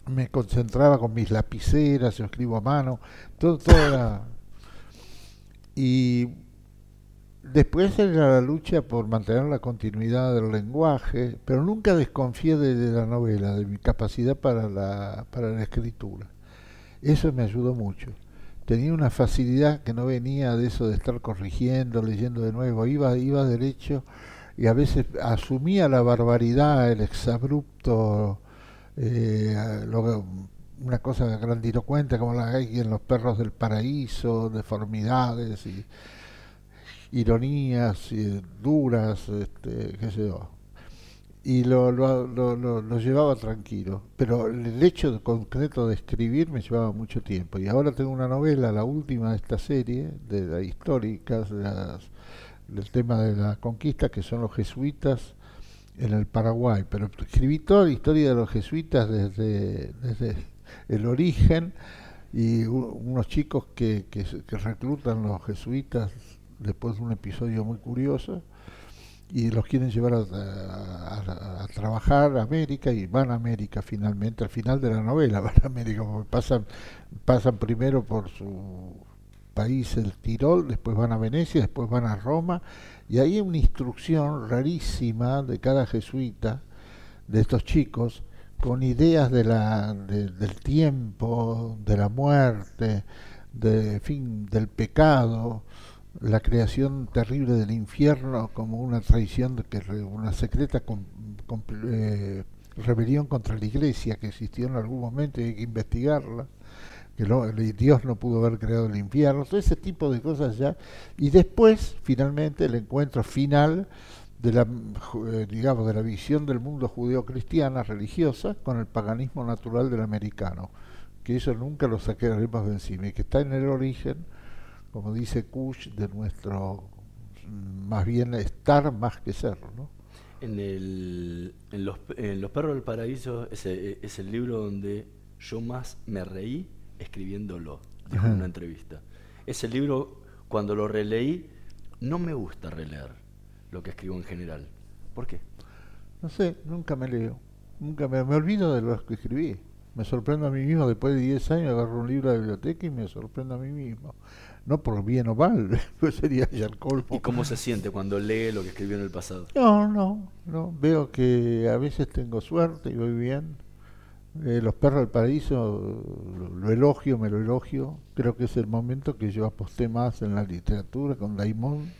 me concentraba con mis lapiceras, yo escribo a mano, todo, todo (coughs) Y después era la lucha por mantener la continuidad del lenguaje, pero nunca desconfié de, de la novela, de mi capacidad para la, para la escritura. Eso me ayudó mucho. Tenía una facilidad que no venía de eso de estar corrigiendo, leyendo de nuevo, iba, iba derecho y a veces asumía la barbaridad, el exabrupto, eh, una cosa grandilocuente como la hay en Los Perros del Paraíso, deformidades y ironías y duras, este, qué sé yo y lo, lo, lo, lo, llevaba tranquilo. Pero el hecho concreto de escribir me llevaba mucho tiempo. Y ahora tengo una novela, la última de esta serie, de las históricas, del tema de la conquista, que son los jesuitas en el Paraguay. Pero escribí toda la historia de los jesuitas desde, desde el origen y unos chicos que, que, que reclutan los jesuitas después de un episodio muy curioso y los quieren llevar a, trabajar a América y van a América finalmente, al final de la novela van a América, pasan, pasan primero por su país, el Tirol, después van a Venecia, después van a Roma, y hay una instrucción rarísima de cada jesuita, de estos chicos, con ideas de la, del tiempo, de la muerte, de, fin, del pecado, la creación terrible del infierno como una traición, que una secreta eh, rebelión contra la iglesia que existió en algún momento y hay que investigarla, que Dios no pudo haber creado el infierno, todo ese tipo de cosas ya. Y después, finalmente, el encuentro final de la, eh, digamos, de la visión del mundo judeo-cristiana religiosa con el paganismo natural del americano, que eso nunca lo saquemos de encima y que está en el origen como dice Kush, de nuestro más bien estar más que ser. ¿no? En, el, en, los, en Los Perros del Paraíso es, es, el libro donde yo más me reí escribiéndolo, dijo en una entrevista. Ese libro, cuando lo releí, no me gusta releer lo que escribo en general. ¿Por qué? No sé, nunca me leo. Nunca me, me olvido de lo que escribí. Me sorprendo a mí mismo, después de 10 años agarro un libro de biblioteca y me sorprendo a mí mismo no por bien o mal, (laughs) pues sería ya el colmo. ¿Y cómo se siente cuando lee lo que escribió en el pasado? No, no, no. Veo que a veces tengo suerte y voy bien. Eh, los perros del paraíso lo, elogio, me lo elogio. Creo que es el momento que yo aposté más en la literatura con Daimon.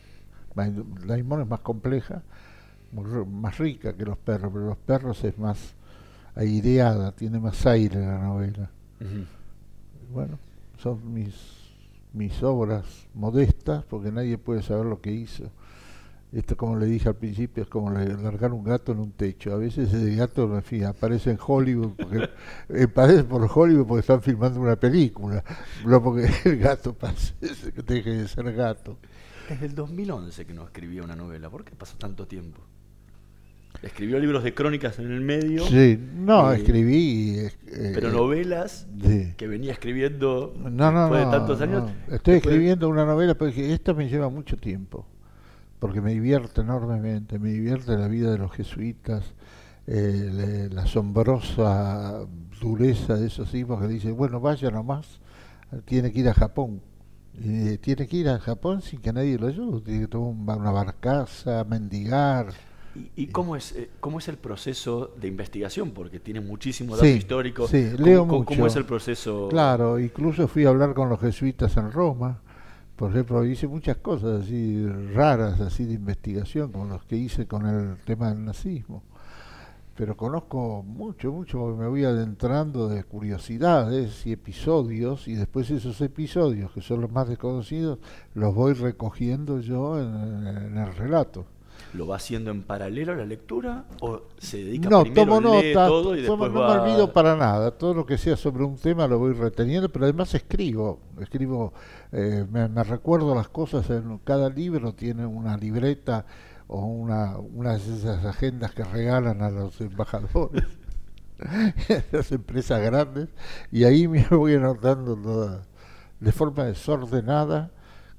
Daimon es más compleja, más rica que los perros, pero los perros es más aireada, tiene más aire la novela. Bueno, son mis mis obras modestas, porque nadie puede saber lo que hizo. Esto, como le dije al principio, es como largar un gato en un techo. A veces ese gato, en aparece en Hollywood, porque aparece por Hollywood porque están filmando una película, no porque (laughs) el gato pase, deje de ser gato. Desde el 2011 que no escribía una novela, ¿por qué pasó tanto tiempo? Escribió libros de crónicas en el medio. Sí, no, escribí. Eh, pero novelas que venía escribiendo no, no, después de tantos años. Estoy escribiendo una novela, porque esta me lleva mucho tiempo. Porque me divierte enormemente. Me divierte la vida de los jesuitas, eh, la asombrosa dureza de esos tipos que dicen: bueno, vaya nomás, tiene que ir a Japón. Y tiene que ir a Japón sin que nadie lo ayude, tiene que tomar una barcaza, mendigar. ¿Y, cómo, es, eh, cómo es el proceso de investigación? Porque tiene muchísimo dato histórico. Sí, ¿Cómo, leo cómo, mucho. ¿Cómo es el proceso? Claro, incluso fui a hablar con los jesuitas en Roma. Por ejemplo, hice muchas cosas así raras, así de investigación, como los que hice con el tema del nazismo. Pero conozco mucho, mucho, porque me voy adentrando de curiosidades y episodios, y después esos episodios, que son los más desconocidos, los voy recogiendo yo en, en el relato. ¿Lo va haciendo en paralelo a la lectura o se dedica no, primero tomo lee nota, todo y tomo- después no va... me olvido para nada. Todo lo que sea sobre un tema lo voy reteniendo, pero además escribo. Escribo, eh, me, me recuerdo las cosas. En cada libro tiene una libreta o una, una de esas agendas que regalan a los embajadores, (laughs) las empresas grandes, y ahí me (laughs) voy anotando toda, de forma desordenada,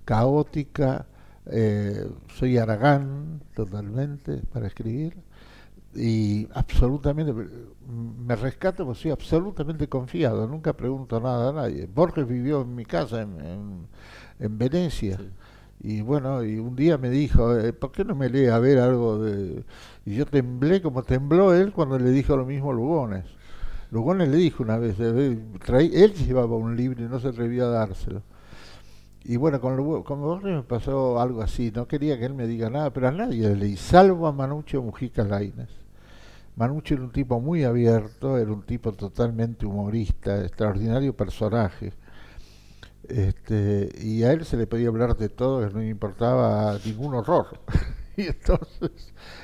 caótica. Eh, soy Aragán totalmente para escribir y absolutamente me rescato porque soy absolutamente confiado, nunca pregunto nada a nadie. Borges vivió en mi casa en, en, en Venecia y bueno, y un día me dijo, eh, ¿por qué no me lee a ver algo de...? Y yo temblé como tembló él cuando le dijo lo mismo a Lugones. Lugones le dijo una vez, eh, traí- él llevaba un libro y no se atrevía a dárselo. Y bueno, con, Lugo- con Borges me pasó algo así, no quería que él me diga nada, pero a nadie le leí, salvo a Manucho Mujica Lainez. Manucho era un tipo muy abierto, era un tipo totalmente humorista, extraordinario personaje. Este, y a él se le podía hablar de todo, que no le importaba ningún horror. (laughs) y entonces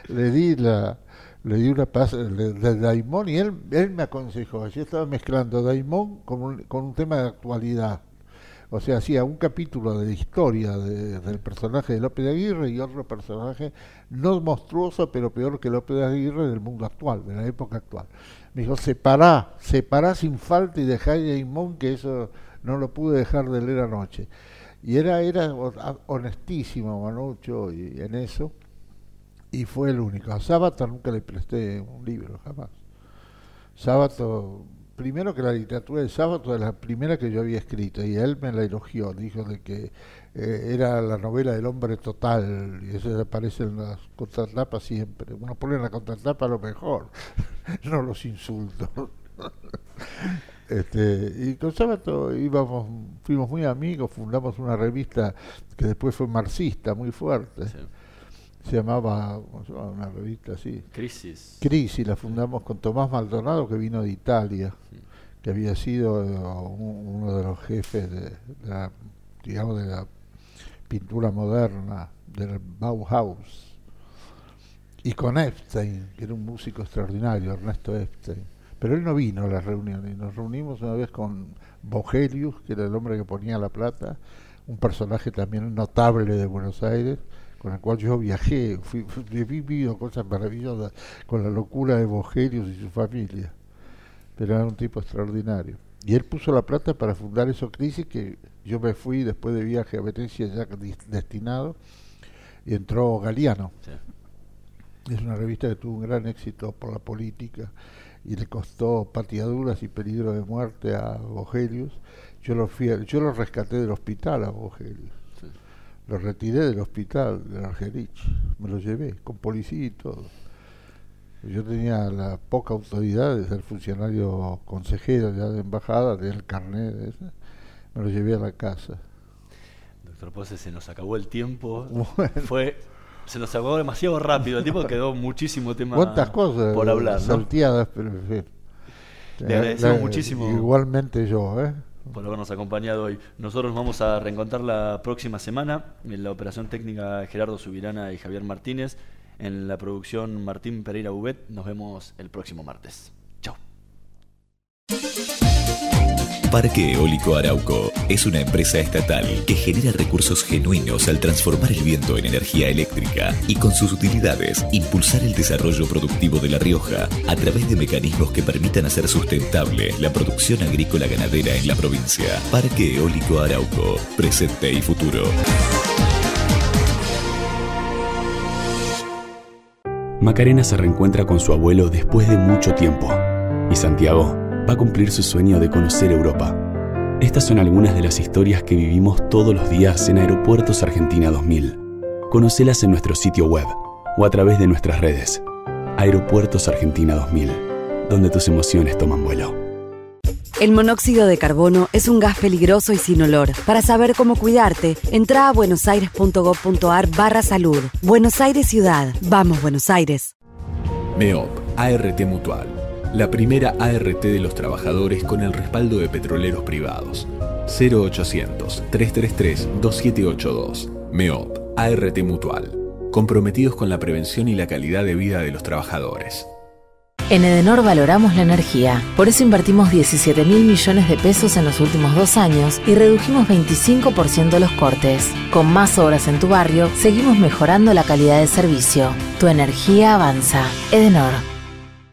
le di la le di una paz de Daimón y él, él me aconsejó. Yo estaba mezclando Daimón con un, con un tema de actualidad. O sea, hacía un capítulo de historia de- del personaje de López de Aguirre y otro personaje no monstruoso, pero peor que López de Aguirre del mundo actual, de la época actual. Me dijo, separá, separá sin falta y dejá a Daimón, que eso no lo pude dejar de leer anoche. Y era, era ho- honestísimo Manucho y en eso, y fue el único. A Sábato nunca le presté un libro, jamás. Sábato, primero que la literatura de Sábato es la primera que yo había escrito, y él me la elogió, dijo de que eh, era la novela del hombre total, y eso aparece en las contratapas siempre. Uno pone en la contratapa lo mejor, (laughs) no los insultos. (laughs) Este, y con Sábato íbamos, fuimos muy amigos, fundamos una revista que después fue marxista, muy fuerte. ¿cómo se llamaba? Una revista así. Crisis. Crisis, la fundamos con Tomás Maldonado, que vino de Italia, que había sido eh, un- uno de los jefes de, de la, digamos, de la pintura moderna, del Bauhaus. Y con Epstein, que era un músico extraordinario, Ernesto Epstein. Pero él no vino a las reuniones. Nos reunimos una vez con Vogelius, que era el hombre que ponía la plata, un personaje también notable de Buenos Aires, con el cual yo viajé, fui, he vivido cosas maravillosas con la locura de Vogelius y su familia. Pero era un tipo extraordinario. Y él puso la plata para fundar eso crisis que yo me fui después de viaje a Venecia ya destinado y entró Galeano. Es una revista que tuvo un gran éxito por la política y le costó pateaduras y peligro de muerte a Vogelius. Yo lo, fui a- yo lo rescaté del hospital a Vogelius. Lo retiré del hospital de Argerich. Me lo llevé con policía y todo. Yo tenía la poca autoridad de ser funcionario consejero ya de embajada, tenía el carnet de ese. Me lo llevé a la casa. Doctor Pose, se nos acabó el tiempo. Bueno. Fue, se nos acabó demasiado rápido el tiempo, quedó muchísimo tema ¿Cuántas cosas por hablar. ¿no? salteadas, pero en fin. Le agradecemos muchísimo. Igualmente yo, ¿eh? Por habernos acompañado hoy. Nosotros nos vamos a reencontrar la próxima semana en la operación técnica Gerardo Subirana y Javier Martínez. En la producción Martín Pereira Bubet. Nos vemos el próximo martes. Chao. Parque Eólico Arauco es una empresa estatal que genera recursos genuinos al transformar el viento en energía eléctrica y con sus utilidades impulsar el desarrollo productivo de La Rioja a través de mecanismos que permitan hacer sustentable la producción agrícola ganadera en la provincia. Parque Eólico Arauco, presente y futuro. Macarena se reencuentra con su abuelo después de mucho tiempo y Santiago va a cumplir su sueño de conocer Europa. Estas son algunas de las historias que vivimos todos los días en Aeropuertos Argentina 2000. Conocelas en nuestro sitio web o a través de nuestras redes. Aeropuertos Argentina 2000, donde tus emociones toman vuelo. El monóxido de carbono es un gas peligroso y sin olor. Para saber cómo cuidarte, entra a buenosaires.gov.ar barra salud. Buenos Aires Ciudad. Vamos, Buenos Aires. MEOP, ART Mutual. La primera ART de los trabajadores con el respaldo de petroleros privados. 0800-333-2782. MEOP, ART Mutual. Comprometidos con la prevención y la calidad de vida de los trabajadores. En Edenor valoramos la energía, por eso invertimos 17 mil millones de pesos en los últimos dos años y redujimos 25% los cortes. Con más obras en tu barrio, seguimos mejorando la calidad de servicio. Tu energía avanza. Edenor.